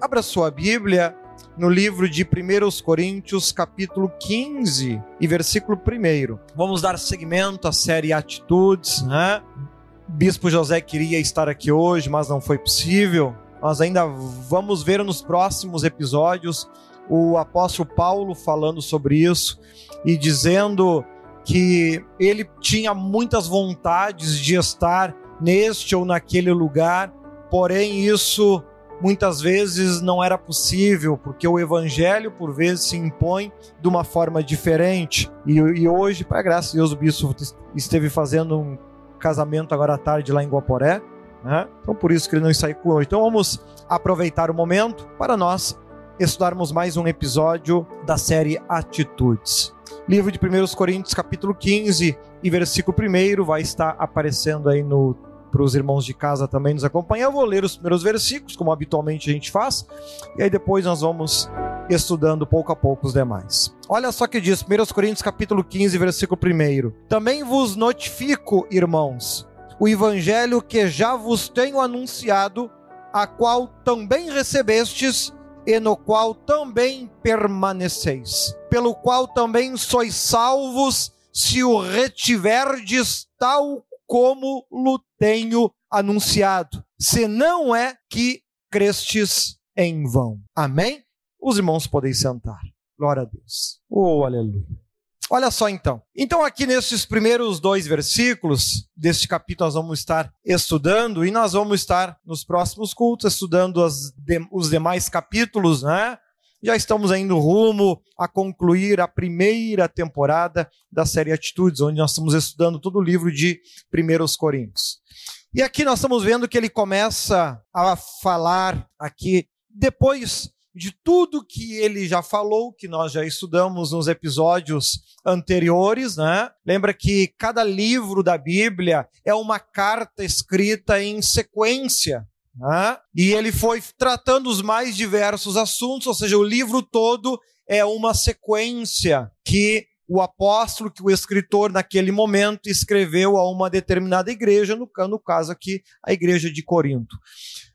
Abra sua Bíblia no livro de 1 Coríntios, capítulo 15 e versículo 1. Vamos dar seguimento à série Atitudes, né? Bispo José queria estar aqui hoje, mas não foi possível. Nós ainda vamos ver nos próximos episódios o apóstolo Paulo falando sobre isso e dizendo que ele tinha muitas vontades de estar neste ou naquele lugar, porém isso muitas vezes não era possível, porque o evangelho por vezes se impõe de uma forma diferente. E, e hoje, para graça de Deus, o bispo esteve fazendo um casamento agora à tarde lá em Guaporé, né? Então por isso que ele não hoje. Então vamos aproveitar o momento para nós estudarmos mais um episódio da série Atitudes. Livro de 1 Coríntios, capítulo 15 e versículo 1 vai estar aparecendo aí no para os irmãos de casa também nos acompanhar. Eu vou ler os primeiros versículos, como habitualmente a gente faz, e aí depois nós vamos estudando pouco a pouco os demais. Olha só que diz, 1 Coríntios capítulo 15, versículo 1. Também vos notifico, irmãos, o evangelho que já vos tenho anunciado, a qual também recebestes e no qual também permaneceis, pelo qual também sois salvos, se o retiverdes tal como o tenho anunciado, se não é que crestes em vão. Amém? Os irmãos podem sentar. Glória a Deus. Oh, aleluia. Olha só então. Então, aqui nesses primeiros dois versículos deste capítulo, nós vamos estar estudando e nós vamos estar nos próximos cultos estudando de, os demais capítulos, né? Já estamos indo rumo a concluir a primeira temporada da série Atitudes, onde nós estamos estudando todo o livro de 1 Coríntios. E aqui nós estamos vendo que ele começa a falar aqui, depois de tudo que ele já falou, que nós já estudamos nos episódios anteriores, né? Lembra que cada livro da Bíblia é uma carta escrita em sequência. Né? E ele foi tratando os mais diversos assuntos, ou seja, o livro todo é uma sequência que o apóstolo, que o escritor naquele momento escreveu a uma determinada igreja, no, caso aqui, a igreja de Corinto.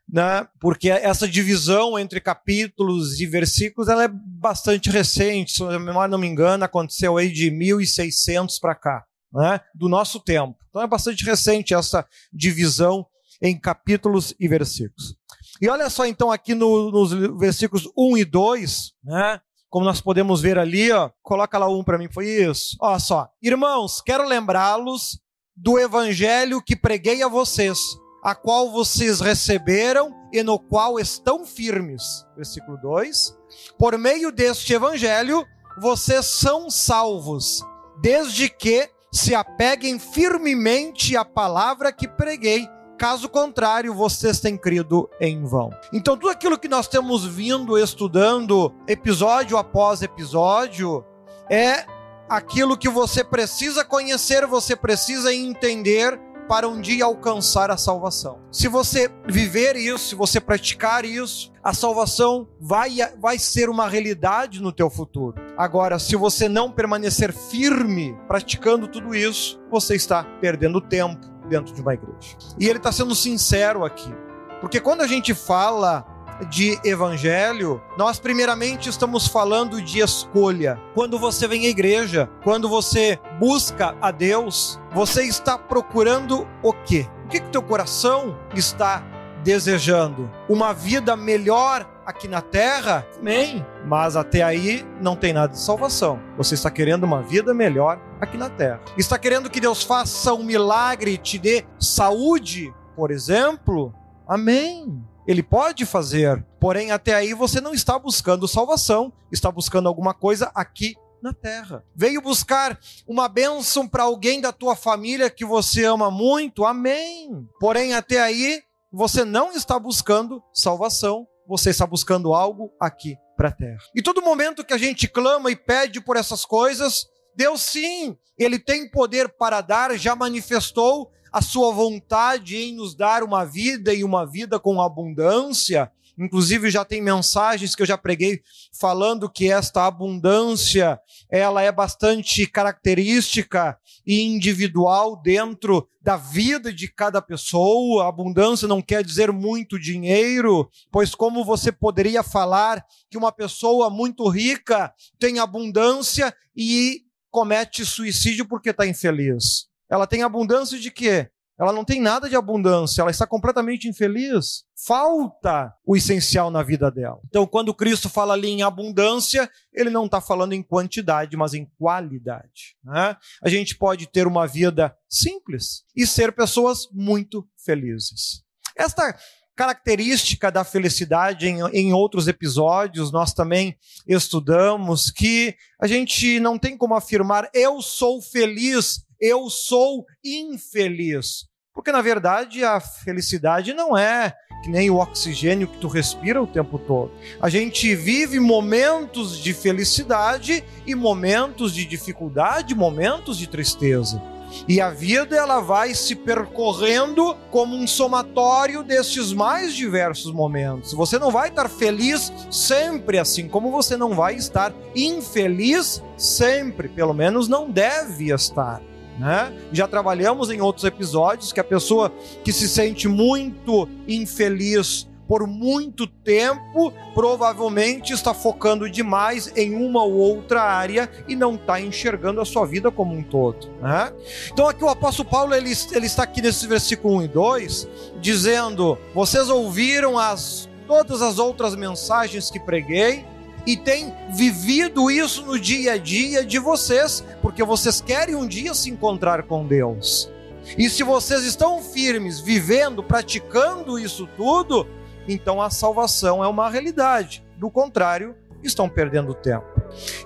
Né? Porque essa divisão entre capítulos e versículos ela é bastante recente, se a memória não me engano, aconteceu aí de 1600 para cá, né? do nosso tempo. Então é bastante recente essa divisão em capítulos e versículos. E olha só então aqui no, nos versículos 1 e 2, né? Como nós podemos ver ali, ó, coloca lá um para mim, foi isso. Olha só, irmãos, quero lembrá-los do evangelho que preguei a vocês, a qual vocês receberam e no qual estão firmes. Versículo 2. Por meio deste evangelho, vocês são salvos, desde que se apeguem firmemente à palavra que preguei Caso contrário, vocês têm crido em vão. Então, tudo aquilo que nós temos vindo estudando, episódio após episódio, é aquilo que você precisa conhecer, você precisa entender para um dia alcançar a salvação. Se você viver isso, se você praticar isso, a salvação vai, vai ser uma realidade no teu futuro. Agora, se você não permanecer firme praticando tudo isso, você está perdendo tempo dentro de uma igreja. E ele está sendo sincero aqui. Porque quando a gente fala de evangelho, nós primeiramente estamos falando de escolha. Quando você vem à igreja, quando você busca a Deus, você está procurando o quê? O que, que teu coração está desejando? Uma vida melhor aqui na terra? Amém. Mas até aí não tem nada de salvação. Você está querendo uma vida melhor aqui na terra. Está querendo que Deus faça um milagre e te dê saúde, por exemplo? Amém. Ele pode fazer, porém até aí você não está buscando salvação, está buscando alguma coisa aqui na terra. Veio buscar uma bênção para alguém da tua família que você ama muito, amém. Porém até aí você não está buscando salvação, você está buscando algo aqui para a terra. E todo momento que a gente clama e pede por essas coisas, Deus sim, ele tem poder para dar, já manifestou a sua vontade em nos dar uma vida e uma vida com abundância. Inclusive já tem mensagens que eu já preguei falando que esta abundância, ela é bastante característica e individual dentro da vida de cada pessoa. Abundância não quer dizer muito dinheiro, pois como você poderia falar que uma pessoa muito rica tem abundância e comete suicídio porque está infeliz? Ela tem abundância de quê? Ela não tem nada de abundância, ela está completamente infeliz. Falta o essencial na vida dela. Então, quando Cristo fala ali em abundância, ele não está falando em quantidade, mas em qualidade. Né? A gente pode ter uma vida simples e ser pessoas muito felizes. Esta característica da felicidade em, em, outros episódios, nós também estudamos que a gente não tem como afirmar eu sou feliz eu sou infeliz. Porque na verdade a felicidade não é que nem o oxigênio que tu respira o tempo todo. A gente vive momentos de felicidade e momentos de dificuldade, momentos de tristeza. E a vida ela vai se percorrendo como um somatório destes mais diversos momentos. Você não vai estar feliz sempre assim, como você não vai estar infeliz sempre, pelo menos não deve estar. Né? Já trabalhamos em outros episódios que a pessoa que se sente muito infeliz por muito tempo, provavelmente está focando demais em uma ou outra área e não está enxergando a sua vida como um todo. Né? Então aqui o apóstolo Paulo ele, ele está aqui nesse versículo 1 e 2, dizendo: Vocês ouviram as, todas as outras mensagens que preguei, e tem vivido isso no dia a dia de vocês, porque vocês querem um dia se encontrar com Deus. E se vocês estão firmes, vivendo, praticando isso tudo, então a salvação é uma realidade. Do contrário, estão perdendo tempo.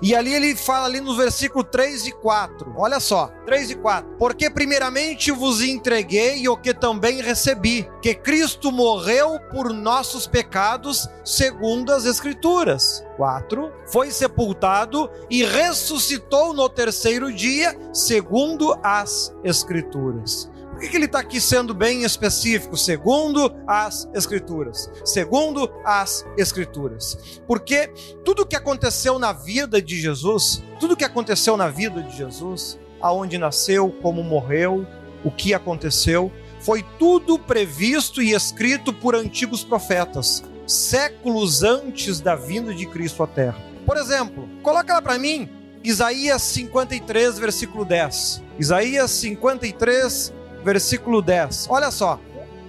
E ali ele fala ali no versículo 3 e 4. Olha só, 3 e 4. Porque primeiramente vos entreguei o que também recebi, que Cristo morreu por nossos pecados, segundo as escrituras. 4. Foi sepultado e ressuscitou no terceiro dia, segundo as escrituras. Por que ele está aqui sendo bem específico? Segundo as Escrituras. Segundo as Escrituras. Porque tudo que aconteceu na vida de Jesus, tudo que aconteceu na vida de Jesus, aonde nasceu, como morreu, o que aconteceu, foi tudo previsto e escrito por antigos profetas, séculos antes da vinda de Cristo à Terra. Por exemplo, coloca lá para mim Isaías 53, versículo 10. Isaías 53, versículo 10. Olha só,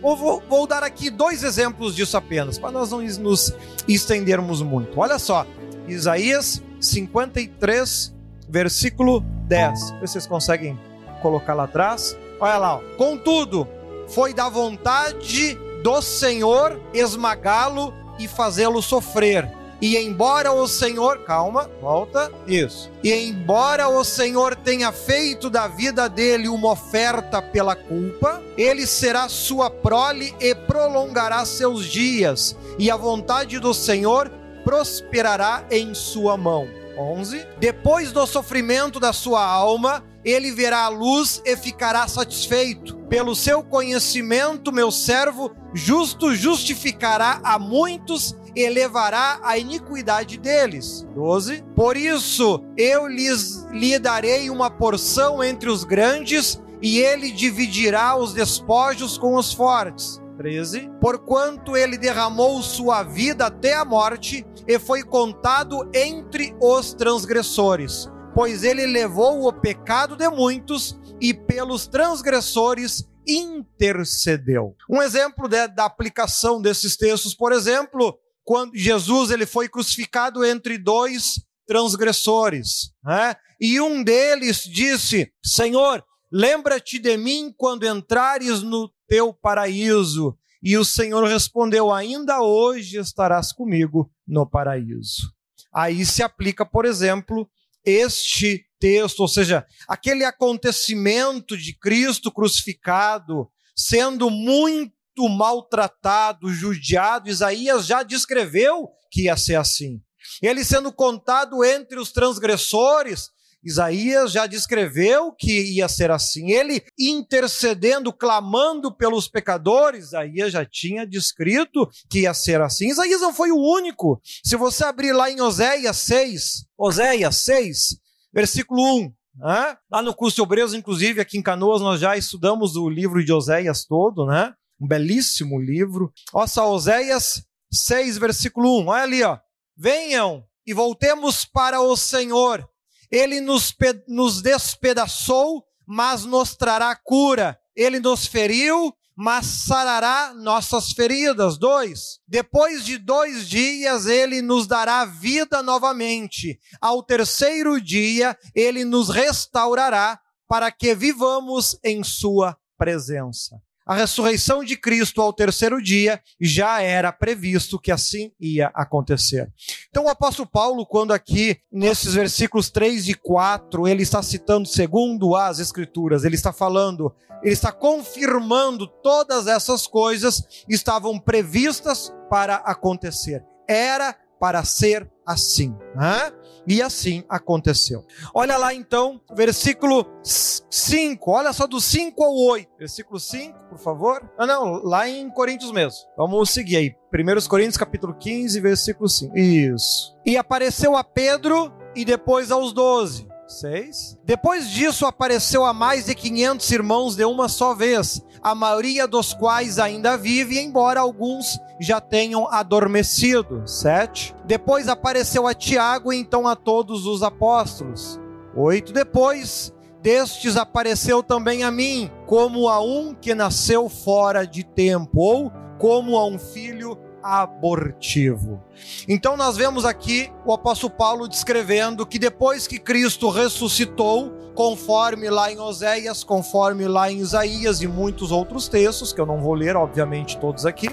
vou, vou, dar aqui dois exemplos disso apenas, para nós não nos estendermos muito. Olha só, Isaías 53, versículo 10. Vocês conseguem colocar lá atrás? Olha lá, ó. contudo, foi da vontade do Senhor esmagá-lo e fazê-lo sofrer e embora o Senhor, calma, volta, isso. E embora o Senhor tenha feito da vida dele uma oferta pela culpa, ele será sua prole e prolongará seus dias, e a vontade do Senhor prosperará em sua mão. 11. Depois do sofrimento da sua alma, ele verá a luz e ficará satisfeito. Pelo seu conhecimento, meu servo justo justificará a muitos elevará a iniquidade deles. 12. Por isso eu lhes lhe darei uma porção entre os grandes, e ele dividirá os despojos com os fortes. 13. Porquanto ele derramou sua vida até a morte e foi contado entre os transgressores, pois ele levou o pecado de muitos e pelos transgressores intercedeu. Um exemplo de, da aplicação desses textos, por exemplo, quando Jesus ele foi crucificado entre dois transgressores, né? e um deles disse: Senhor, lembra-te de mim quando entrares no teu paraíso. E o Senhor respondeu: Ainda hoje estarás comigo no paraíso. Aí se aplica, por exemplo, este texto, ou seja, aquele acontecimento de Cristo crucificado, sendo muito muito maltratado, judiado. Isaías já descreveu que ia ser assim. Ele sendo contado entre os transgressores, Isaías já descreveu que ia ser assim. Ele intercedendo, clamando pelos pecadores, Isaías já tinha descrito que ia ser assim. Isaías não foi o único. Se você abrir lá em Oséias 6, Oséias 6, versículo 1, né? Lá no curso de Obreiros, inclusive, aqui em Canoas, nós já estudamos o livro de Oséias todo, né? Um belíssimo livro. Nossa, Oséias 6, versículo 1. Olha ali, ó. Venham e voltemos para o Senhor. Ele nos, nos despedaçou, mas nos trará cura. Ele nos feriu, mas sarará nossas feridas. Dois. Depois de dois dias, ele nos dará vida novamente. Ao terceiro dia, ele nos restaurará para que vivamos em sua presença a ressurreição de Cristo ao terceiro dia já era previsto que assim ia acontecer. Então o apóstolo Paulo, quando aqui nesses versículos 3 e 4, ele está citando segundo as escrituras, ele está falando, ele está confirmando todas essas coisas estavam previstas para acontecer. Era para ser assim. Né? E assim aconteceu. Olha lá então, versículo 5. Olha só do 5 ao 8. Versículo 5, por favor. Ah, não, lá em Coríntios mesmo. Vamos seguir aí. 1 Coríntios, capítulo 15, versículo 5. Isso. E apareceu a Pedro e depois aos doze. 6. Depois disso apareceu a mais de 500 irmãos de uma só vez, a maioria dos quais ainda vive, embora alguns já tenham adormecido. 7. Depois apareceu a Tiago e então a todos os apóstolos. 8. Depois destes apareceu também a mim, como a um que nasceu fora de tempo, ou como a um filho abortivo. Então nós vemos aqui o apóstolo Paulo descrevendo que depois que Cristo ressuscitou, conforme lá em Oséias, conforme lá em Isaías e muitos outros textos, que eu não vou ler, obviamente, todos aqui,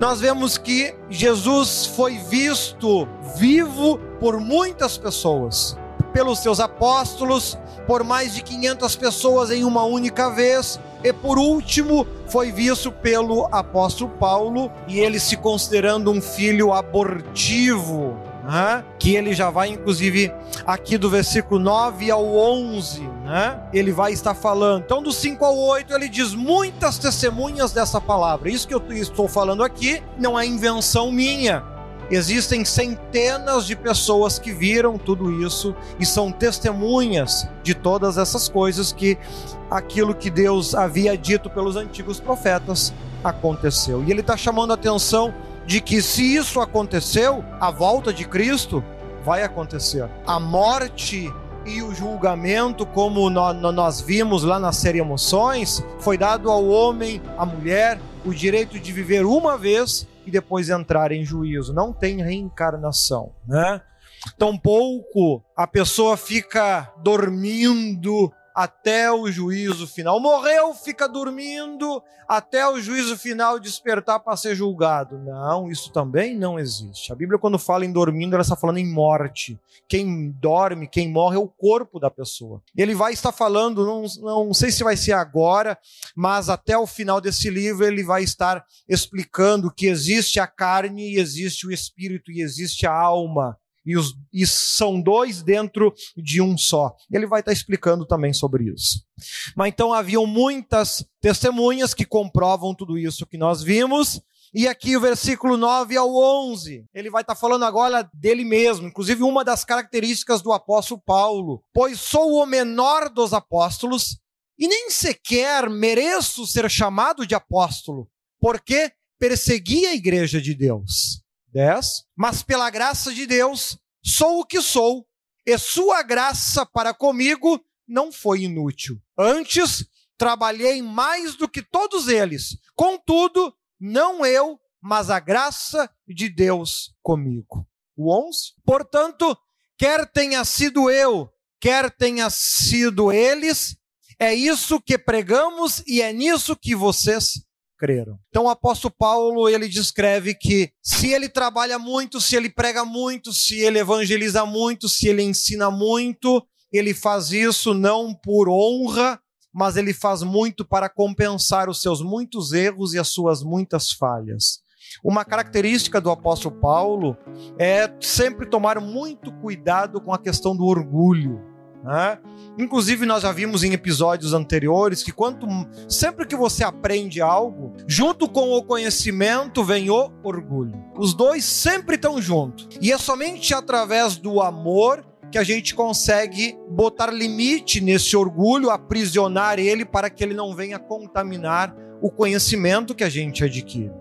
nós vemos que Jesus foi visto vivo por muitas pessoas, pelos seus apóstolos, por mais de 500 pessoas em uma única vez, e por último, foi visto pelo apóstolo Paulo, e ele se considerando um filho abortivo, né? que ele já vai, inclusive, aqui do versículo 9 ao 11, né? ele vai estar falando. Então, do 5 ao 8, ele diz muitas testemunhas dessa palavra. Isso que eu estou falando aqui não é invenção minha. Existem centenas de pessoas que viram tudo isso e são testemunhas de todas essas coisas que aquilo que Deus havia dito pelos antigos profetas aconteceu. E ele está chamando a atenção de que se isso aconteceu, a volta de Cristo vai acontecer. A morte e o julgamento, como nós vimos lá na série Emoções, foi dado ao homem, à mulher, o direito de viver uma vez e depois entrar em juízo. Não tem reencarnação, né? Tampouco a pessoa fica dormindo até o juízo final. Morreu, fica dormindo até o juízo final despertar para ser julgado. Não, isso também não existe. A Bíblia, quando fala em dormindo, ela está falando em morte. Quem dorme, quem morre é o corpo da pessoa. Ele vai estar falando, não, não sei se vai ser agora, mas até o final desse livro ele vai estar explicando que existe a carne e existe o espírito e existe a alma e, os, e são dois dentro de um só. Ele vai estar explicando também sobre isso. Mas então haviam muitas testemunhas que comprovam tudo isso que nós vimos. E aqui o versículo 9 ao 11, ele vai estar falando agora dele mesmo, inclusive uma das características do apóstolo Paulo. Pois sou o menor dos apóstolos e nem sequer mereço ser chamado de apóstolo, porque persegui a igreja de Deus. 10. Mas pela graça de Deus, sou o que sou, e sua graça para comigo não foi inútil. Antes, trabalhei mais do que todos eles. Contudo, não eu, mas a graça de Deus comigo. O 11. Portanto, quer tenha sido eu, quer tenha sido eles, é isso que pregamos e é nisso que vocês creram. Então o apóstolo Paulo, ele descreve que se ele trabalha muito, se ele prega muito, se ele evangeliza muito, se ele ensina muito, ele faz isso não por honra, mas ele faz muito para compensar os seus muitos erros e as suas muitas falhas. uma característica do apóstolo Paulo é sempre tomar muito cuidado com a questão do orgulho. Né? Inclusive, nós já vimos em episódios anteriores que quanto sempre que você aprende algo, junto com o conhecimento vem o orgulho. Os dois sempre estão juntos. E é somente através do amor que a gente consegue botar limite nesse orgulho, aprisionar ele para que ele não venha contaminar o conhecimento que a gente adquire.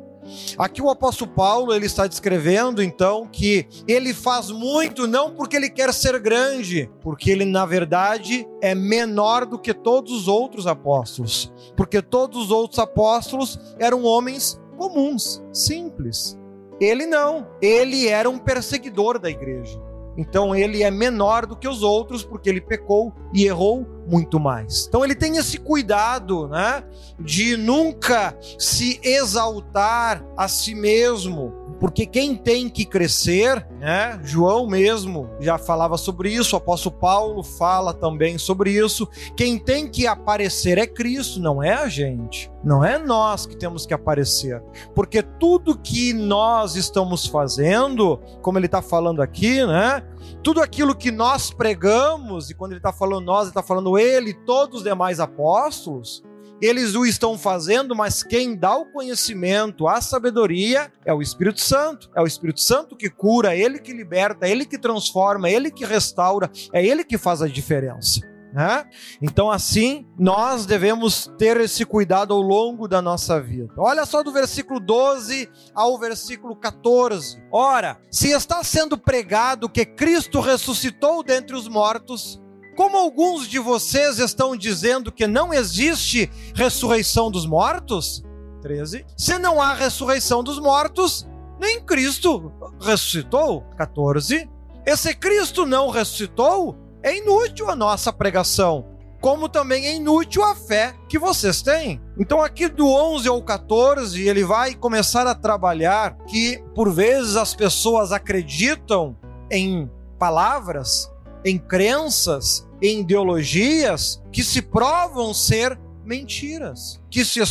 Aqui o apóstolo Paulo ele está descrevendo então que ele faz muito não porque ele quer ser grande, porque ele na verdade é menor do que todos os outros apóstolos, porque todos os outros apóstolos eram homens comuns, simples. Ele não, ele era um perseguidor da igreja. Então ele é menor do que os outros porque ele pecou e errou muito mais. Então ele tem esse cuidado, né, de nunca se exaltar a si mesmo, porque quem tem que crescer, né? João mesmo já falava sobre isso, o apóstolo Paulo fala também sobre isso. Quem tem que aparecer é Cristo, não é a gente. Não é nós que temos que aparecer. Porque tudo que nós estamos fazendo, como ele está falando aqui, né? Tudo aquilo que nós pregamos, e quando ele está falando nós, ele está falando ele e todos os demais apóstolos, eles o estão fazendo, mas quem dá o conhecimento, a sabedoria, é o Espírito Santo. É o Espírito Santo que cura, é ele que liberta, é ele que transforma, é ele que restaura, é ele que faz a diferença. Né? Então, assim, nós devemos ter esse cuidado ao longo da nossa vida. Olha só do versículo 12 ao versículo 14. Ora, se está sendo pregado que Cristo ressuscitou dentre os mortos, como alguns de vocês estão dizendo que não existe ressurreição dos mortos? 13. Se não há ressurreição dos mortos, nem Cristo ressuscitou. 14. E se Cristo não ressuscitou, é inútil a nossa pregação, como também é inútil a fé que vocês têm. Então, aqui do 11 ao 14, ele vai começar a trabalhar que, por vezes, as pessoas acreditam em palavras, em crenças, em ideologias que se provam ser mentiras, que se,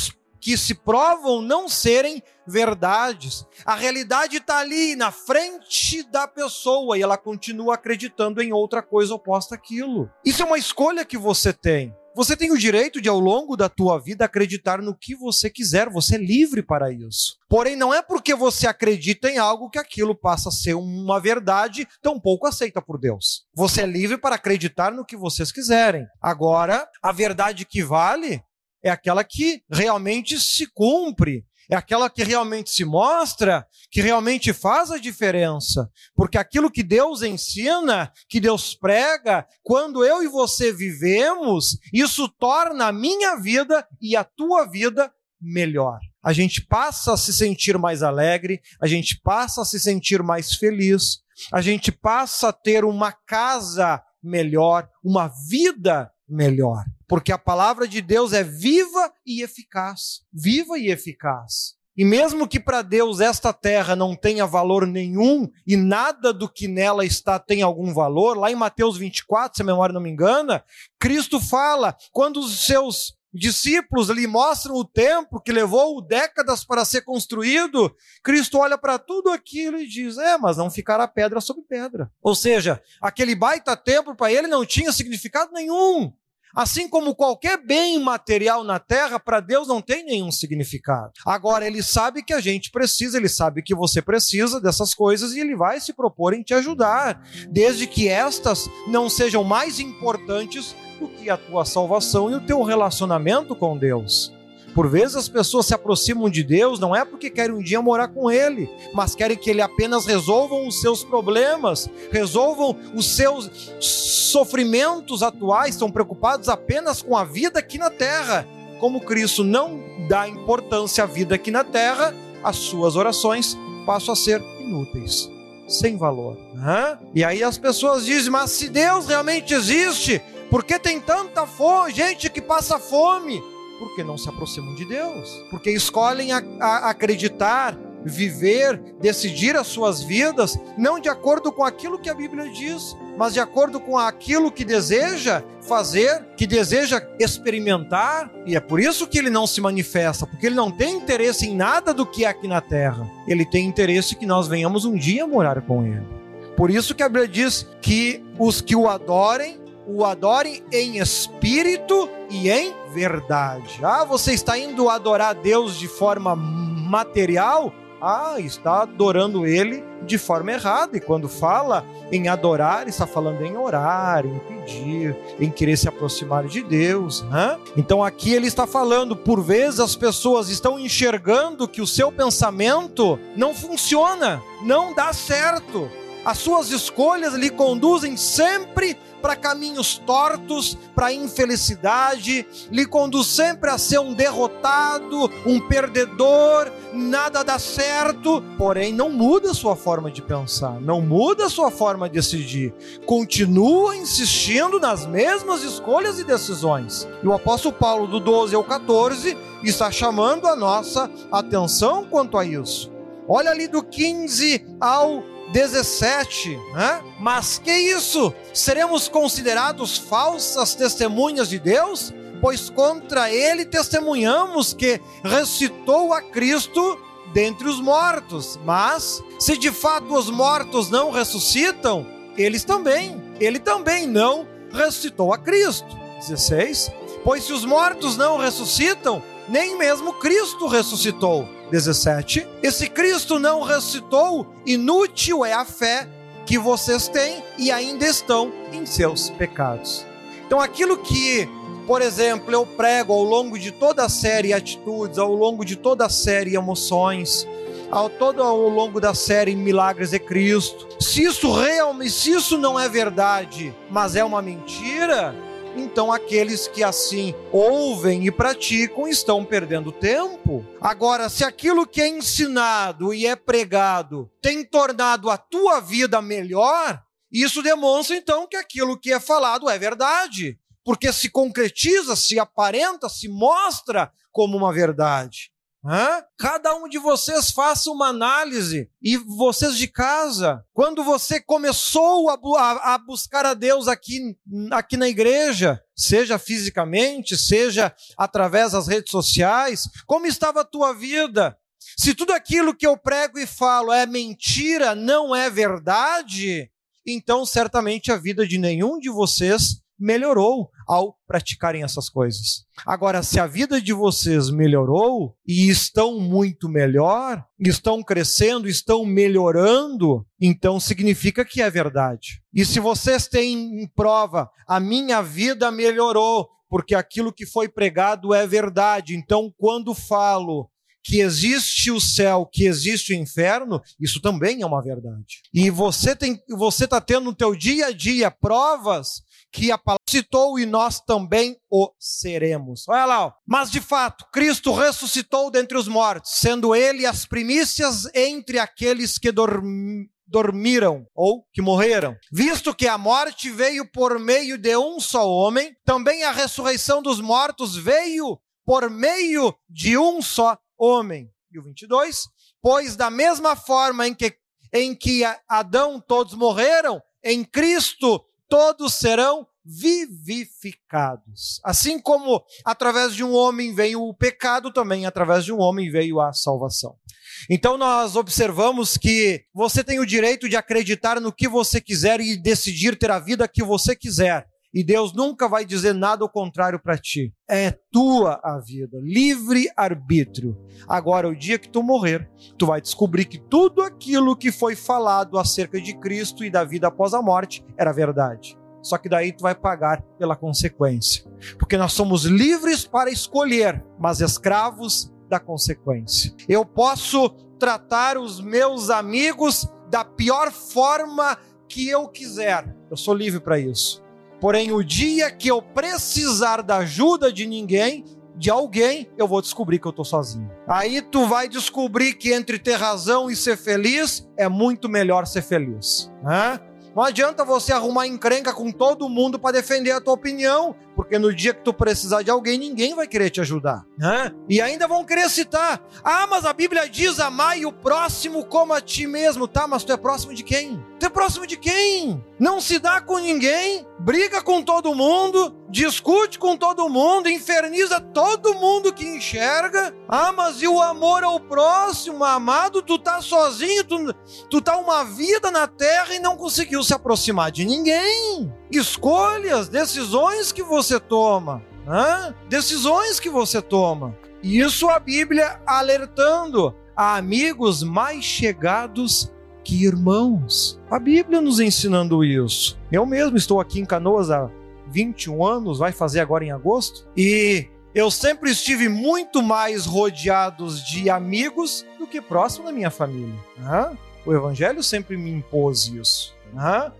que se provam não serem verdades. A realidade está ali na frente da pessoa e ela continua acreditando em outra coisa oposta àquilo. Isso é uma escolha que você tem. Você tem o direito de, ao longo da tua vida, acreditar no que você quiser, você é livre para isso. Porém, não é porque você acredita em algo que aquilo passa a ser uma verdade tão pouco aceita por Deus. Você é livre para acreditar no que vocês quiserem. Agora, a verdade que vale é aquela que realmente se cumpre é aquela que realmente se mostra, que realmente faz a diferença. Porque aquilo que Deus ensina, que Deus prega, quando eu e você vivemos, isso torna a minha vida e a tua vida melhor. A gente passa a se sentir mais alegre, a gente passa a se sentir mais feliz, a gente passa a ter uma casa melhor, uma vida melhor porque a palavra de Deus é viva e eficaz. Viva e eficaz. E mesmo que para Deus esta terra não tenha valor nenhum e nada do que nela está tem algum valor, lá em Mateus 24, se a memória não me engana, Cristo fala, quando os seus discípulos lhe mostram o templo que levou décadas para ser construído, Cristo olha para tudo aquilo e diz: É, mas não ficará pedra sobre pedra. Ou seja, aquele baita templo para ele não tinha significado nenhum. Assim como qualquer bem material na terra, para Deus não tem nenhum significado. Agora, Ele sabe que a gente precisa, Ele sabe que você precisa dessas coisas e Ele vai se propor em te ajudar, desde que estas não sejam mais importantes do que a tua salvação e o teu relacionamento com Deus. Por vezes as pessoas se aproximam de Deus não é porque querem um dia morar com Ele, mas querem que Ele apenas resolvam os seus problemas, resolvam os seus sofrimentos atuais, estão preocupados apenas com a vida aqui na terra. Como Cristo não dá importância à vida aqui na terra, as suas orações passam a ser inúteis, sem valor. E aí as pessoas dizem: mas se Deus realmente existe, por que tem tanta fome, gente que passa fome? porque não se aproximam de Deus, porque escolhem a, a acreditar, viver, decidir as suas vidas não de acordo com aquilo que a Bíblia diz, mas de acordo com aquilo que deseja fazer, que deseja experimentar, e é por isso que ele não se manifesta, porque ele não tem interesse em nada do que é aqui na terra. Ele tem interesse que nós venhamos um dia morar com ele. Por isso que a Bíblia diz que os que o adorem, o adorem em espírito e em verdade. Ah, você está indo adorar Deus de forma material? Ah, está adorando ele de forma errada. E quando fala em adorar, está falando em orar, em pedir, em querer se aproximar de Deus. Né? Então aqui ele está falando, por vezes as pessoas estão enxergando que o seu pensamento não funciona, não dá certo. As suas escolhas lhe conduzem sempre para caminhos tortos, para infelicidade, lhe conduz sempre a ser um derrotado, um perdedor, nada dá certo, porém não muda a sua forma de pensar, não muda a sua forma de decidir, continua insistindo nas mesmas escolhas e decisões. E o apóstolo Paulo, do 12 ao 14, está chamando a nossa atenção quanto a isso. Olha ali do 15 ao 17, né? Mas que isso? Seremos considerados falsas testemunhas de Deus? Pois contra ele testemunhamos que ressuscitou a Cristo dentre os mortos. Mas se de fato os mortos não ressuscitam, eles também, ele também não ressuscitou a Cristo. 16. Pois se os mortos não ressuscitam, nem mesmo Cristo ressuscitou. 17. E se Cristo não ressuscitou, inútil é a fé que vocês têm e ainda estão em seus pecados. Então, aquilo que, por exemplo, eu prego ao longo de toda a série Atitudes, ao longo de toda a série Emoções, ao todo ao longo da série Milagres de Cristo, se isso realmente, se isso não é verdade, mas é uma mentira, então aqueles que assim ouvem e praticam estão perdendo tempo. Agora, se aquilo que é ensinado e é pregado tem tornado a tua vida melhor, isso demonstra então que aquilo que é falado é verdade, porque se concretiza, se aparenta, se mostra como uma verdade. Hã? Cada um de vocês faça uma análise. E vocês de casa, quando você começou a, a, buscar a Deus aqui, aqui na igreja, seja fisicamente, seja através das redes sociais, como estava a tua vida? Se tudo aquilo que eu prego e falo é mentira, não é verdade, então certamente a vida de nenhum de vocês melhorou ao praticarem essas coisas. Agora, se a vida de vocês melhorou e estão muito melhor, estão crescendo, estão melhorando, então significa que é verdade. E se vocês têm prova, a minha vida melhorou, porque aquilo que foi pregado é verdade. Então, quando falo que existe o céu, que existe o inferno, isso também é uma verdade. E você tem, você está tendo no teu dia a dia provas que a palavra citou e nós também o seremos. Olha lá, ó. mas de fato, Cristo ressuscitou dentre os mortos, sendo ele as primícias entre aqueles que dormiram dormiram ou que morreram. Visto que a morte veio por meio de um só homem, também a ressurreição dos mortos veio por meio de um só homem. E o 22, pois da mesma forma em que em que Adão todos morreram, em Cristo todos serão vivificados. Assim como através de um homem veio o pecado, também através de um homem veio a salvação. Então nós observamos que você tem o direito de acreditar no que você quiser e decidir ter a vida que você quiser. E Deus nunca vai dizer nada ao contrário para ti. É tua a vida, livre arbítrio. Agora, o dia que tu morrer, tu vai descobrir que tudo aquilo que foi falado acerca de Cristo e da vida após a morte era verdade. Só que daí tu vai pagar pela consequência. Porque nós somos livres para escolher, mas escravos da consequência. Eu posso tratar os meus amigos da pior forma que eu quiser. Eu sou livre para isso. Porém, o dia que eu precisar da ajuda de ninguém, de alguém, eu vou descobrir que eu estou sozinho. Aí tu vai descobrir que entre ter razão e ser feliz é muito melhor ser feliz. Né? Não adianta você arrumar encrenca com todo mundo para defender a tua opinião, porque no dia que tu precisar de alguém, ninguém vai querer te ajudar. Né? E ainda vão querer citar: ah, mas a Bíblia diz amai o próximo como a ti mesmo. Tá, mas tu é próximo de quem? Tu é próximo de quem? Não se dá com ninguém, briga com todo mundo, discute com todo mundo, inferniza todo mundo que enxerga. Ah, mas e o amor ao próximo, amado? Tu tá sozinho, tu, tu tá uma vida na terra e não conseguiu se aproximar de ninguém. Escolhas, decisões que você toma. Né? Decisões que você toma. Isso a Bíblia alertando a amigos mais chegados que irmãos. A Bíblia nos ensinando isso. Eu mesmo estou aqui em Canoas há 21 anos, vai fazer agora em agosto, e eu sempre estive muito mais rodeados de amigos do que próximo da minha família. Né? O Evangelho sempre me impôs isso.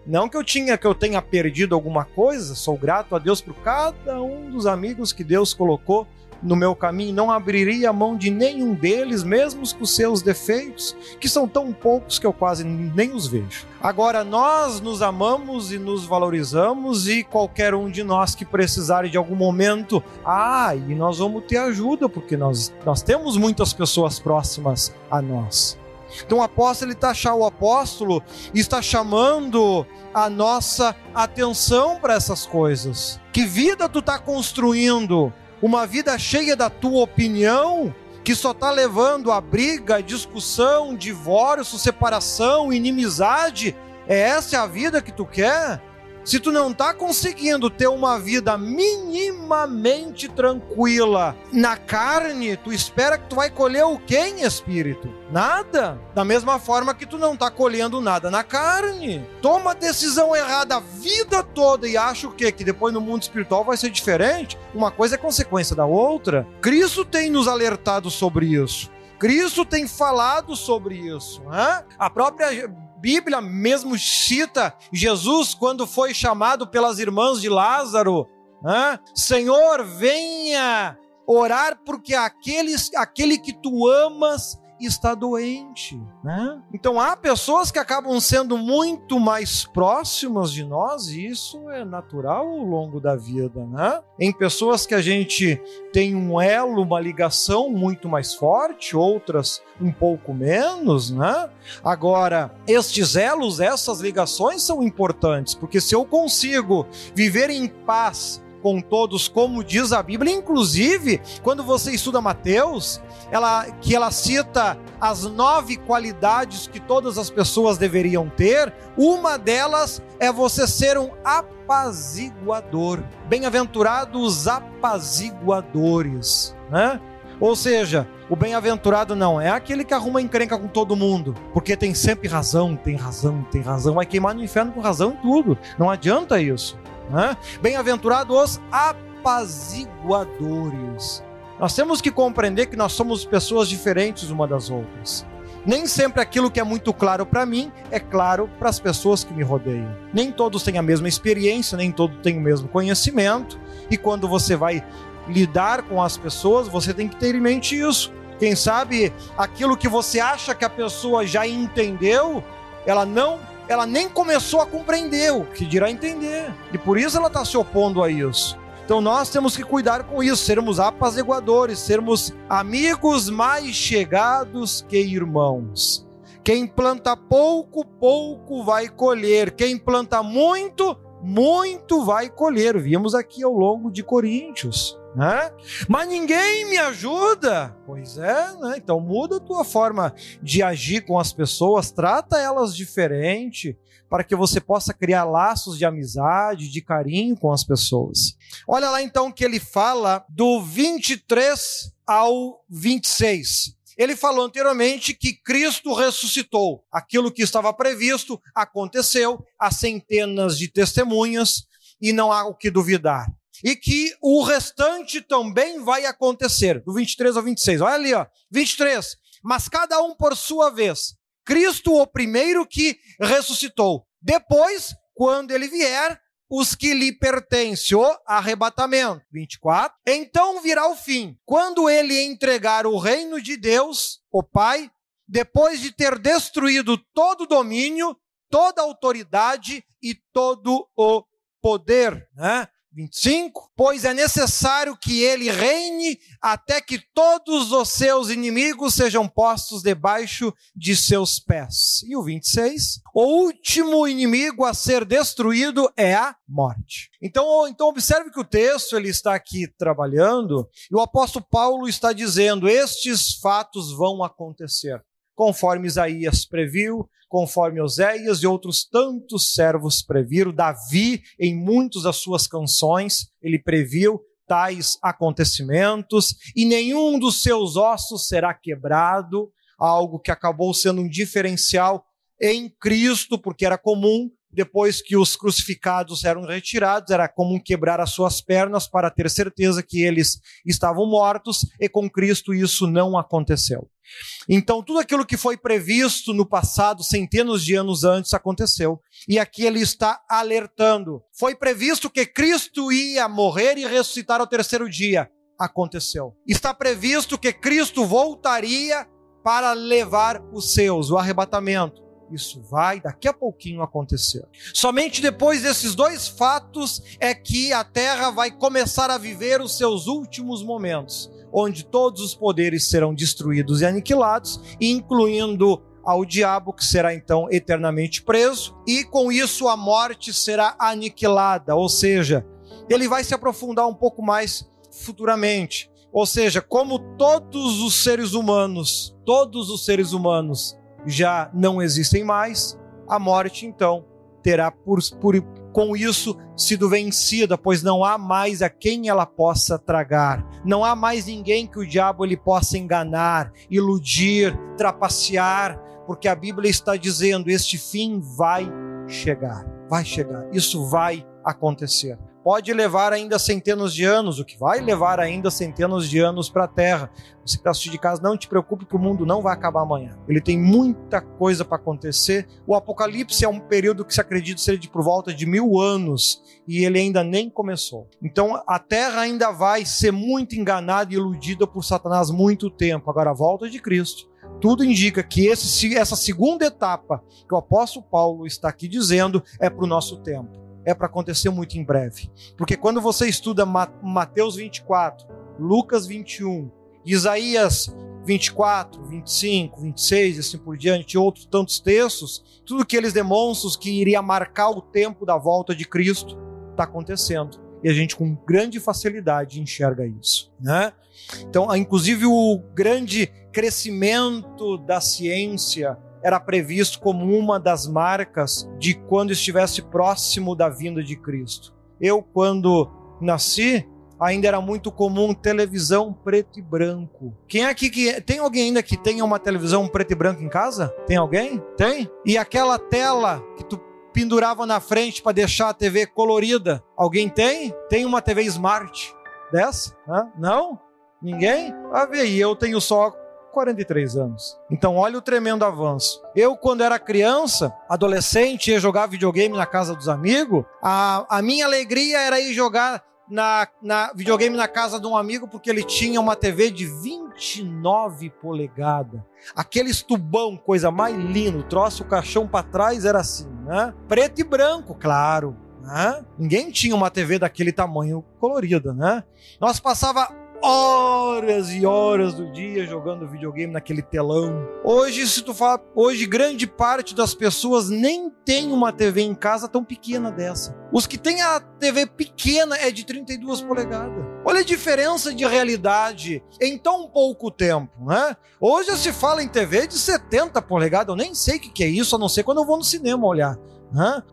Não que eu tinha que eu tenha perdido alguma coisa, sou grato a Deus por cada um dos amigos que Deus colocou no meu caminho, não abriria a mão de nenhum deles, mesmo com seus defeitos, que são tão poucos que eu quase nem os vejo. Agora, nós nos amamos e nos valorizamos, e qualquer um de nós que precisar de algum momento, ah, e nós vamos ter ajuda, porque nós, nós temos muitas pessoas próximas a nós. Então o apóstolo está o apóstolo está chamando a nossa atenção para essas coisas. Que vida tu está construindo? Uma vida cheia da tua opinião, que só está levando a briga, discussão, divórcio, separação, inimizade. É essa a vida que tu quer? Se tu não está conseguindo ter uma vida minimamente tranquila na carne, tu espera que tu vai colher o que em espírito? Nada. Da mesma forma que tu não está colhendo nada na carne. Toma decisão errada a vida toda e acha o quê? Que depois no mundo espiritual vai ser diferente? Uma coisa é consequência da outra. Cristo tem nos alertado sobre isso. Cristo tem falado sobre isso. A própria Bíblia mesmo cita Jesus quando foi chamado pelas irmãs de Lázaro? Senhor, venha orar porque aqueles, aquele que tu amas está doente, né? Então há pessoas que acabam sendo muito mais próximas de nós e isso é natural ao longo da vida, né? Em pessoas que a gente tem um elo, uma ligação muito mais forte, outras um pouco menos, né? Agora, estes elos, essas ligações são importantes, porque se eu consigo viver em paz com todos, como diz a Bíblia. Inclusive, quando você estuda Mateus, ela, que ela cita as nove qualidades que todas as pessoas deveriam ter, uma delas é você ser um apaziguador. Bem-aventurados apaziguadores, né? Ou seja, o bem-aventurado não é aquele que arruma encrenca com todo mundo, porque tem sempre razão, tem razão, tem razão, vai queimar no inferno com razão em tudo. Não adianta isso. Né? Bem-aventurados os apaziguadores. Nós temos que compreender que nós somos pessoas diferentes uma das outras. Nem sempre aquilo que é muito claro para mim é claro para as pessoas que me rodeiam. Nem todos têm a mesma experiência, nem todos têm o mesmo conhecimento. E quando você vai lidar com as pessoas, você tem que ter em mente isso. Quem sabe aquilo que você acha que a pessoa já entendeu, ela não ela nem começou a compreender o que dirá entender. E por isso ela está se opondo a isso. Então nós temos que cuidar com isso, sermos apaziguadores, sermos amigos mais chegados que irmãos. Quem planta pouco, pouco vai colher. Quem planta muito, muito vai colher. Vimos aqui ao longo de Coríntios. Né? Mas ninguém me ajuda. Pois é, né? Então muda a tua forma de agir com as pessoas, trata elas diferente, para que você possa criar laços de amizade, de carinho com as pessoas. Olha lá então que ele fala do 23 ao 26. Ele falou anteriormente que Cristo ressuscitou. Aquilo que estava previsto aconteceu, há centenas de testemunhas e não há o que duvidar e que o restante também vai acontecer, do 23 ao 26. Olha ali, ó, 23. Mas cada um por sua vez. Cristo, o primeiro que ressuscitou. Depois, quando ele vier, os que lhe pertencem, o arrebatamento. 24. Então virá o fim, quando ele entregar o reino de Deus, o Pai, depois de ter destruído todo domínio, toda a autoridade e todo o poder. Né? 25. Pois é necessário que ele reine até que todos os seus inimigos sejam postos debaixo de seus pés. E o 26. O último inimigo a ser destruído é a morte. Então, então observe que o texto ele está aqui trabalhando e o apóstolo Paulo está dizendo: estes fatos vão acontecer conforme Isaías previu, conforme Oséias e outros tantos servos previram. Davi, em muitas das suas canções, ele previu tais acontecimentos, e nenhum dos seus ossos será quebrado, algo que acabou sendo um diferencial em Cristo, porque era comum depois que os crucificados eram retirados, era comum quebrar as suas pernas para ter certeza que eles estavam mortos, e com Cristo isso não aconteceu. Então, tudo aquilo que foi previsto no passado, centenas de anos antes, aconteceu. E aqui ele está alertando. Foi previsto que Cristo ia morrer e ressuscitar ao terceiro dia. Aconteceu. Está previsto que Cristo voltaria para levar os seus, o arrebatamento. Isso vai daqui a pouquinho acontecer. Somente depois desses dois fatos é que a terra vai começar a viver os seus últimos momentos, onde todos os poderes serão destruídos e aniquilados, incluindo ao diabo, que será então eternamente preso, e com isso a morte será aniquilada, ou seja, ele vai se aprofundar um pouco mais futuramente. Ou seja, como todos os seres humanos, todos os seres humanos já não existem mais, a morte então terá por, por, com isso sido vencida, pois não há mais a quem ela possa tragar, não há mais ninguém que o diabo ele possa enganar, iludir, trapacear, porque a Bíblia está dizendo: este fim vai chegar, vai chegar, isso vai acontecer pode levar ainda centenas de anos, o que vai levar ainda centenas de anos para a Terra. Você que está assistindo de casa, não te preocupe que o mundo não vai acabar amanhã. Ele tem muita coisa para acontecer. O Apocalipse é um período que se acredita ser de por volta de mil anos e ele ainda nem começou. Então a Terra ainda vai ser muito enganada e iludida por Satanás muito tempo. Agora a volta de Cristo tudo indica que esse, essa segunda etapa que o apóstolo Paulo está aqui dizendo é para o nosso tempo é para acontecer muito em breve. Porque quando você estuda Mateus 24, Lucas 21, Isaías 24, 25, 26 e assim por diante, outros tantos textos, tudo que eles demonstram que iria marcar o tempo da volta de Cristo está acontecendo. E a gente com grande facilidade enxerga isso, né? Então, inclusive o grande crescimento da ciência era previsto como uma das marcas de quando estivesse próximo da vinda de Cristo. Eu, quando nasci, ainda era muito comum televisão preto e branco. Quem é aqui que tem alguém ainda que tenha uma televisão preto e branco em casa? Tem alguém? Tem? E aquela tela que tu pendurava na frente para deixar a TV colorida, alguém tem? Tem uma TV Smart dessa? Hã? Não? Ninguém? Ah, vê aí, eu tenho só 43 anos. Então, olha o tremendo avanço. Eu, quando era criança, adolescente, ia jogar videogame na casa dos amigos, a, a minha alegria era ir jogar na, na videogame na casa de um amigo porque ele tinha uma TV de 29 polegadas. Aquele tubão, coisa mais linda, troço o caixão para trás era assim, né? Preto e branco, claro. Né? Ninguém tinha uma TV daquele tamanho colorida, né? Nós passava horas e horas do dia jogando videogame naquele telão. Hoje, se tu fala, hoje grande parte das pessoas nem tem uma TV em casa tão pequena dessa. Os que têm a TV pequena é de 32 polegadas. Olha a diferença de realidade em tão pouco tempo, né? Hoje se fala em TV de 70 polegadas, eu nem sei o que é isso, a não ser quando eu vou no cinema olhar.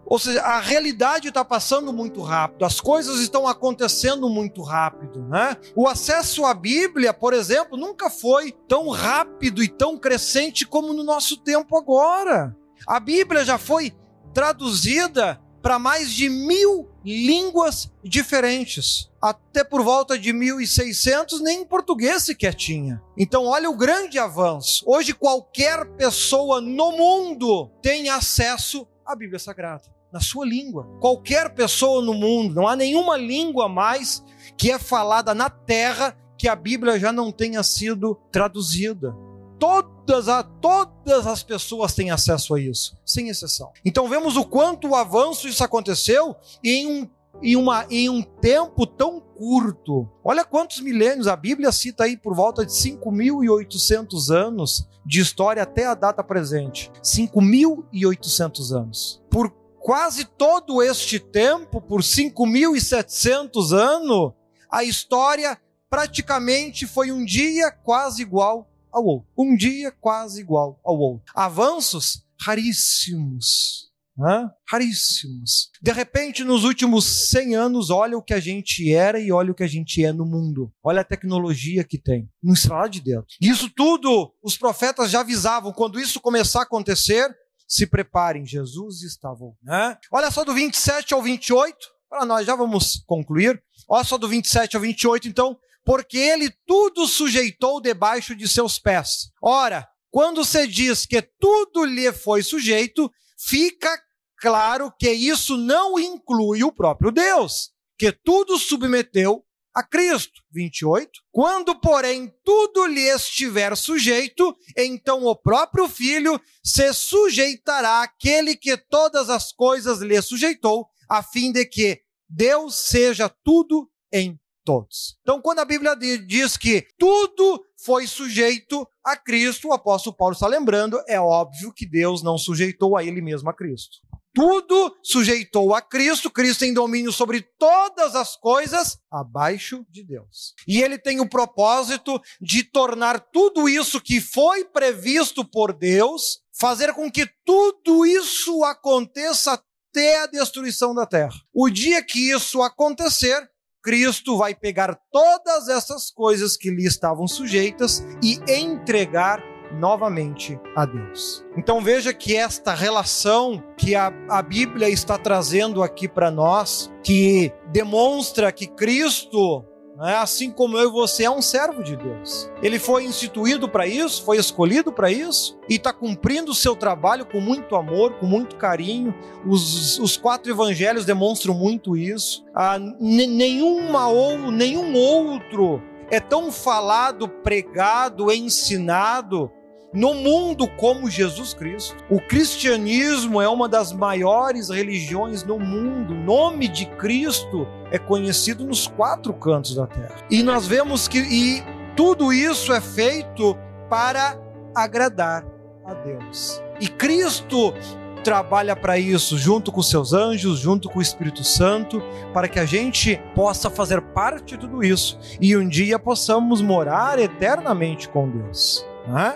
Ou seja, a realidade está passando muito rápido, as coisas estão acontecendo muito rápido. Né? O acesso à Bíblia, por exemplo, nunca foi tão rápido e tão crescente como no nosso tempo agora. A Bíblia já foi traduzida para mais de mil línguas diferentes. Até por volta de 1600, nem em português sequer tinha. Então, olha o grande avanço. Hoje, qualquer pessoa no mundo tem acesso a Bíblia Sagrada, na sua língua. Qualquer pessoa no mundo, não há nenhuma língua mais que é falada na terra que a Bíblia já não tenha sido traduzida. todas, a, todas as pessoas têm acesso a isso, sem exceção. Então vemos o quanto o avanço isso aconteceu em um, em uma, em um tempo tão curto. Olha quantos milênios, a Bíblia cita aí por volta de 5.800 anos de história até a data presente. 5.800 anos. Por quase todo este tempo, por 5.700 anos, a história praticamente foi um dia quase igual ao outro. Um dia quase igual ao outro. Avanços raríssimos. Né? Raríssimos. De repente, nos últimos 100 anos, olha o que a gente era e olha o que a gente é no mundo. Olha a tecnologia que tem. No estralar de dentro. Isso tudo, os profetas já avisavam. Quando isso começar a acontecer, se preparem, Jesus está. Né? Olha só do 27 ao 28, para nós já vamos concluir. Olha só do 27 ao 28, então, porque ele tudo sujeitou debaixo de seus pés. Ora, quando se diz que tudo lhe foi sujeito, fica claro que isso não inclui o próprio Deus, que tudo submeteu a Cristo. 28. Quando, porém, tudo lhe estiver sujeito, então o próprio Filho se sujeitará àquele que todas as coisas lhe sujeitou, a fim de que Deus seja tudo em todos. Então, quando a Bíblia diz que tudo foi sujeito a Cristo, o apóstolo Paulo está lembrando, é óbvio que Deus não sujeitou a ele mesmo a Cristo tudo sujeitou a Cristo, Cristo tem domínio sobre todas as coisas abaixo de Deus. E ele tem o propósito de tornar tudo isso que foi previsto por Deus, fazer com que tudo isso aconteça até a destruição da terra. O dia que isso acontecer, Cristo vai pegar todas essas coisas que lhe estavam sujeitas e entregar novamente a Deus. Então veja que esta relação que a, a Bíblia está trazendo aqui para nós, que demonstra que Cristo né, assim como eu e você é um servo de Deus. Ele foi instituído para isso, foi escolhido para isso e está cumprindo o seu trabalho com muito amor, com muito carinho. Os, os quatro evangelhos demonstram muito isso. Ah, nenhuma ou nenhum outro é tão falado, pregado, ensinado no mundo como Jesus Cristo. O cristianismo é uma das maiores religiões no mundo. O nome de Cristo é conhecido nos quatro cantos da terra. E nós vemos que e tudo isso é feito para agradar a Deus. E Cristo trabalha para isso junto com seus anjos, junto com o Espírito Santo, para que a gente possa fazer parte de tudo isso e um dia possamos morar eternamente com Deus. Né?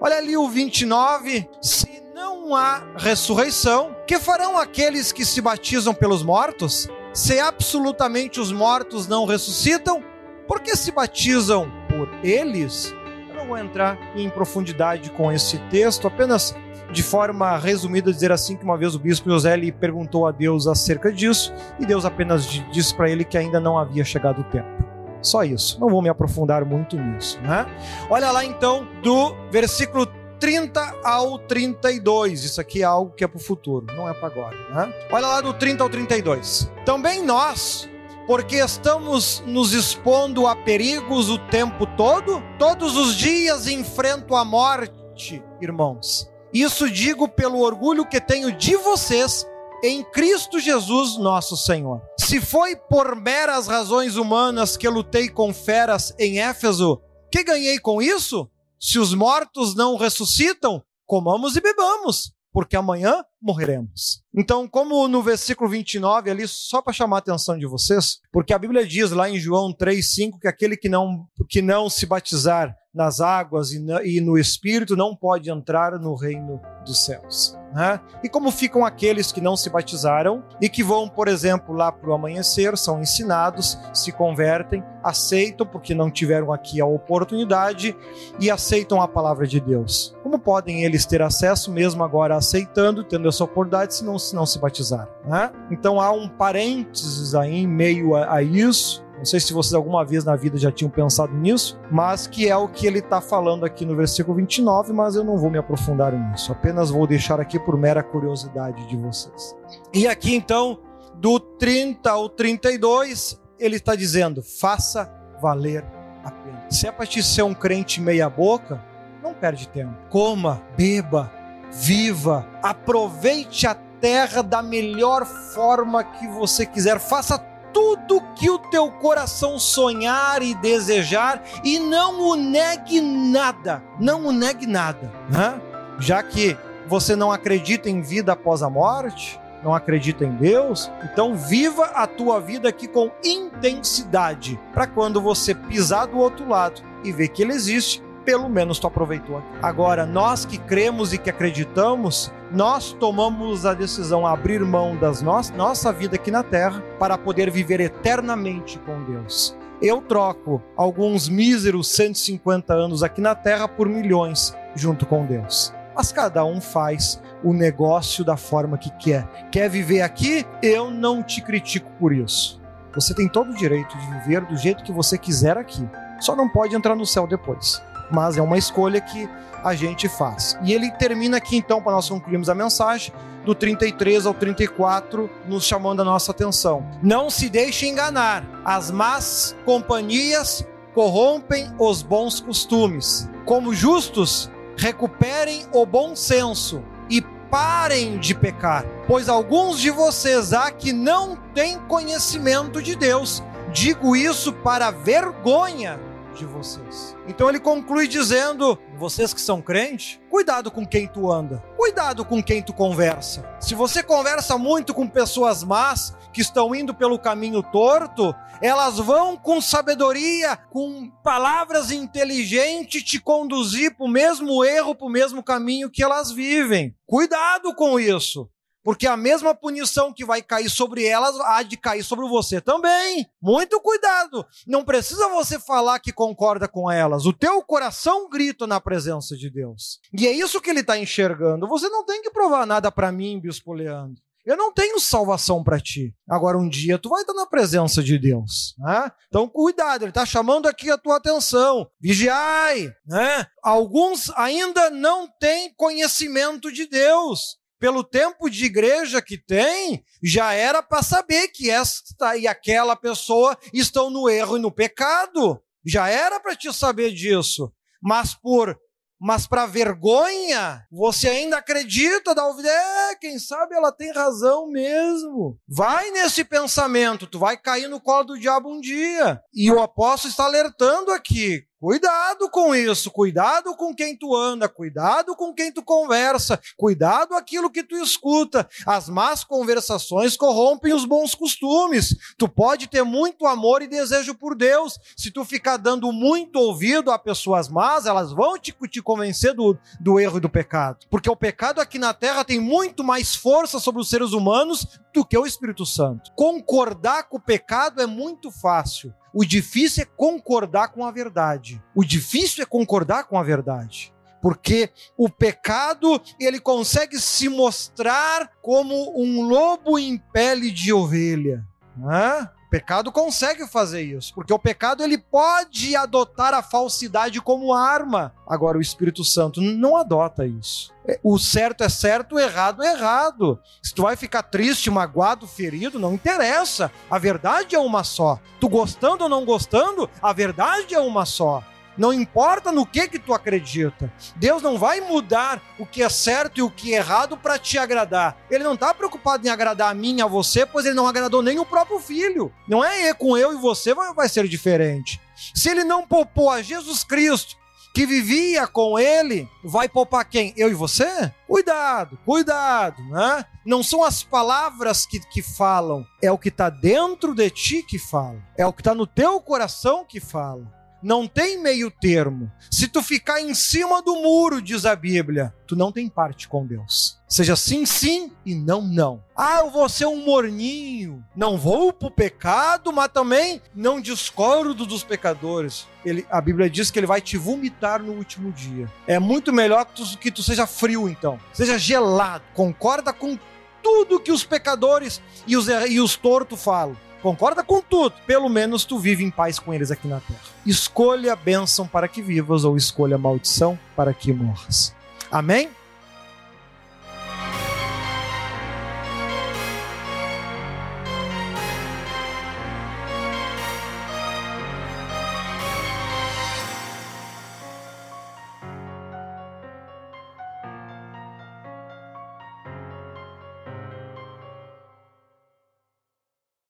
Olha ali o 29. Se não há ressurreição, que farão aqueles que se batizam pelos mortos? Se absolutamente os mortos não ressuscitam, por que se batizam por eles? Eu não vou entrar em profundidade com esse texto, apenas de forma resumida dizer assim que uma vez o bispo José lhe perguntou a Deus acerca disso e Deus apenas disse para ele que ainda não havia chegado o tempo. Só isso. Não vou me aprofundar muito nisso, né? Olha lá então do versículo 30 ao 32. Isso aqui é algo que é para o futuro, não é para agora, né? Olha lá do 30 ao 32. Também nós, porque estamos nos expondo a perigos o tempo todo, todos os dias enfrento a morte, irmãos. Isso digo pelo orgulho que tenho de vocês em Cristo Jesus, nosso Senhor. Se foi por meras razões humanas que lutei com feras em Éfeso, que ganhei com isso? Se os mortos não ressuscitam, comamos e bebamos, porque amanhã morreremos. Então, como no versículo 29 ali, só para chamar a atenção de vocês, porque a Bíblia diz lá em João 3:5 que aquele que não que não se batizar nas águas e, no Espírito não pode entrar no reino dos céus. Né? E como ficam aqueles que não se batizaram e que vão, por exemplo, lá para o amanhecer, são ensinados, se convertem, aceitam, porque não tiveram aqui a oportunidade, e aceitam a palavra de Deus. Como podem eles ter acesso, mesmo agora aceitando, tendo essa oportunidade, se não se, não se batizaram? Né? Então há um parênteses aí em meio a, a isso não sei se vocês alguma vez na vida já tinham pensado nisso, mas que é o que ele está falando aqui no versículo 29, mas eu não vou me aprofundar nisso. Apenas vou deixar aqui por mera curiosidade de vocês. E aqui então, do 30 ao 32, ele está dizendo: faça valer a pena. Se é para te ser um crente meia-boca, não perde tempo. Coma, beba, viva, aproveite a terra da melhor forma que você quiser. Faça tudo que o teu coração sonhar e desejar e não o negue nada. Não o negue nada, né? Já que você não acredita em vida após a morte, não acredita em Deus, então viva a tua vida aqui com intensidade, para quando você pisar do outro lado e ver que ele existe, pelo menos tu aproveitou. Agora, nós que cremos e que acreditamos, nós tomamos a decisão a abrir mão das no nossa vida aqui na terra para poder viver eternamente com Deus. Eu troco alguns míseros 150 anos aqui na terra por milhões junto com Deus. Mas cada um faz o negócio da forma que quer. Quer viver aqui? Eu não te critico por isso. Você tem todo o direito de viver do jeito que você quiser aqui. Só não pode entrar no céu depois. Mas é uma escolha que a gente faz. E ele termina aqui então, para nós concluirmos a mensagem, do 33 ao 34, nos chamando a nossa atenção. Não se deixe enganar. As más companhias corrompem os bons costumes. Como justos, recuperem o bom senso e parem de pecar, pois alguns de vocês há que não têm conhecimento de Deus. Digo isso para vergonha de vocês. Então ele conclui dizendo: vocês que são crentes, cuidado com quem tu anda, cuidado com quem tu conversa. Se você conversa muito com pessoas más que estão indo pelo caminho torto, elas vão com sabedoria, com palavras inteligentes te conduzir para o mesmo erro, para o mesmo caminho que elas vivem. Cuidado com isso. Porque a mesma punição que vai cair sobre elas há de cair sobre você também. Muito cuidado. Não precisa você falar que concorda com elas. O teu coração grita na presença de Deus. E é isso que ele está enxergando. Você não tem que provar nada para mim, Bispo Leandro. Eu não tenho salvação para ti. Agora, um dia tu vai estar na presença de Deus. Né? Então, cuidado, ele está chamando aqui a tua atenção. Vigiai. Né? Alguns ainda não têm conhecimento de Deus. Pelo tempo de igreja que tem, já era para saber que esta e aquela pessoa estão no erro e no pecado. Já era para te saber disso. Mas por mas para vergonha, você ainda acredita, Davi? É, quem sabe ela tem razão mesmo. Vai nesse pensamento, tu vai cair no colo do diabo um dia. E o apóstolo está alertando aqui: Cuidado com isso, cuidado com quem tu anda, cuidado com quem tu conversa, cuidado aquilo que tu escuta. As más conversações corrompem os bons costumes. Tu pode ter muito amor e desejo por Deus. Se tu ficar dando muito ouvido a pessoas más, elas vão te, te convencer do, do erro e do pecado. Porque o pecado aqui na terra tem muito mais força sobre os seres humanos do que o Espírito Santo. Concordar com o pecado é muito fácil. O difícil é concordar com a verdade. O difícil é concordar com a verdade. Porque o pecado, ele consegue se mostrar como um lobo em pele de ovelha. Né? Pecado consegue fazer isso, porque o pecado ele pode adotar a falsidade como arma. Agora o Espírito Santo não adota isso. É, o certo é certo, o errado é errado. Se tu vai ficar triste, magoado, ferido, não interessa. A verdade é uma só. Tu gostando ou não gostando, a verdade é uma só. Não importa no que que tu acredita. Deus não vai mudar o que é certo e o que é errado para te agradar. Ele não está preocupado em agradar a mim, a você, pois ele não agradou nem o próprio filho. Não é com eu e você vai ser diferente. Se ele não poupou a Jesus Cristo, que vivia com ele, vai poupar quem? Eu e você? Cuidado, cuidado, né? Não são as palavras que, que falam, é o que está dentro de ti que fala, é o que está no teu coração que fala. Não tem meio termo. Se tu ficar em cima do muro, diz a Bíblia, tu não tem parte com Deus. Seja sim, sim e não, não. Ah, eu vou ser um morninho. Não vou pro pecado, mas também não discordo dos pecadores. Ele, a Bíblia diz que ele vai te vomitar no último dia. É muito melhor que tu, que tu seja frio, então. Seja gelado. Concorda com tudo que os pecadores e os, e os tortos falam concorda com tudo, pelo menos tu vive em paz com eles aqui na terra. Escolha a bênção para que vivas ou escolha a maldição para que morras. Amém?